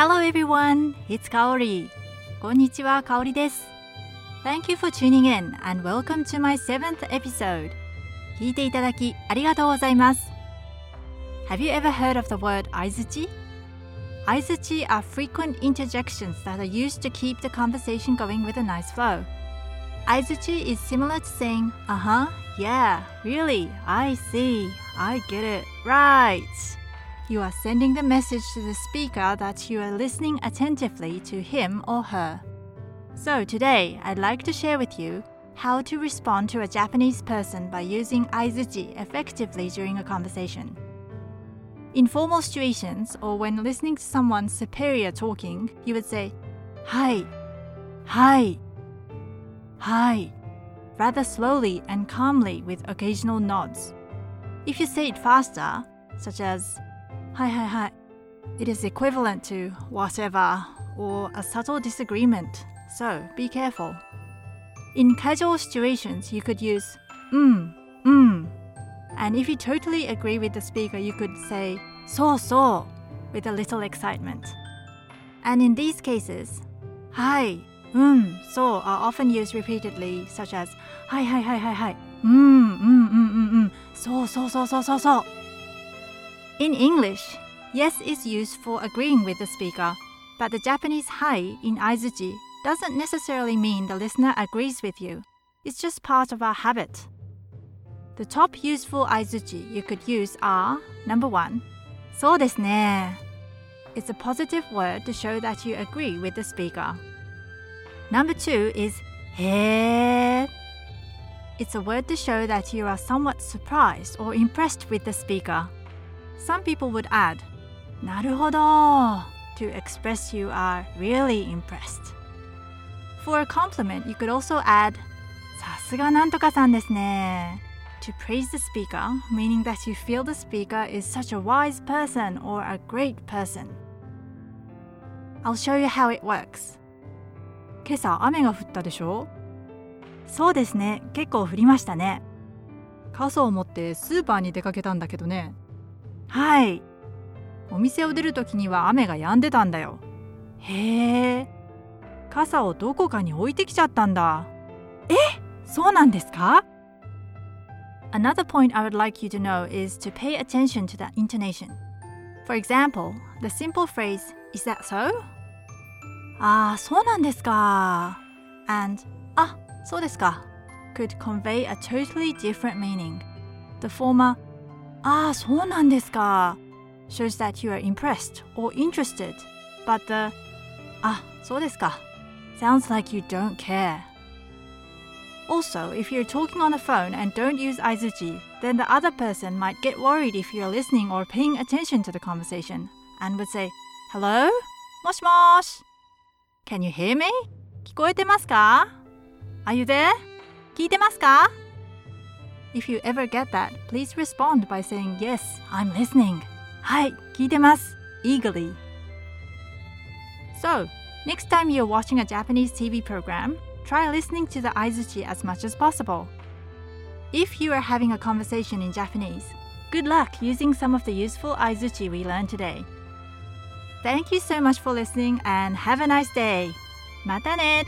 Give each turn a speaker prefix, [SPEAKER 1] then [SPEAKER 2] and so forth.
[SPEAKER 1] Hello everyone, it's Kaori. こんにちは、Kaori です。Thank you for tuning in and welcome to my seventh episode. 聞いていただきありがとうございます。Have you ever heard of the word 相づち Aizuchi are frequent interjections that are used to keep the conversation going with a nice flow. Aizuchi is similar to saying, uh huh, yeah, really, I see, I get it, right. You are sending the message to the speaker that you are listening attentively to him or her. So today, I'd like to share with you how to respond to a Japanese person by using Aizuchi effectively during a conversation. In formal situations or when listening to someone superior talking, you would say, Hi, hi, hi, rather slowly and calmly with occasional nods. If you say it faster, such as Hi, hi, hi, it is equivalent to whatever or a subtle disagreement, so be careful. In casual situations, you could use mm, mm, and if you totally agree with the speaker, you could say so so with a little excitement. And in these cases, hi, um, so are often used repeatedly, such as hi, hi, hi, hi, hi, mm, mm, mm, mm, mm, so, so, so, so, so, so. In English, yes is used for agreeing with the speaker, but the Japanese hai in aizuchi doesn't necessarily mean the listener agrees with you. It's just part of our habit. The top useful aizuchi you could use are number one, そうですね. It's a positive word to show that you agree with the speaker. Number two is へー. It's a word to show that you are somewhat surprised or impressed with the speaker. Some people would add なるほど to express you are really impressed. For a compliment, you could also add さすがなんとかさんですね to praise the speaker, meaning that you feel the speaker is such a wise person or a great person. I'll show you how it works. 今朝雨が降ったでしょそうですね、結構降りましたね。傘を持ってスーパーに出かけたんだけどね。はい。お店を出るときには雨が止んでたんだよ。へえ。傘をどこかに置いてきちゃったんだ。えそうなんですか Another point I would like you to know is to pay attention to the intonation. For example, the simple phrase, Is that so? ああ、そうなんですか。And, あ、そうですか could convey a totally different meaning. The former, ああ、そうなんですか shows that you are impressed or interested, but the, あ、そうですか sounds like you don't care. Also, if you're talking on the phone and don't use aizuchi, then the other person might get worried if you're listening or paying attention to the conversation and would say, Hello? もしもし Can you hear me? 聞こえてますか Are you there? 聞いてますか If you ever get that, please respond by saying, Yes, I'm listening. はい、聞いてます。eagerly. So, next time you're watching a Japanese TV program, try listening to the aizuchi as much as possible. If you are having a conversation in Japanese, good luck using some of the useful aizuchi we learned today. Thank you so much for listening and have a nice day. またね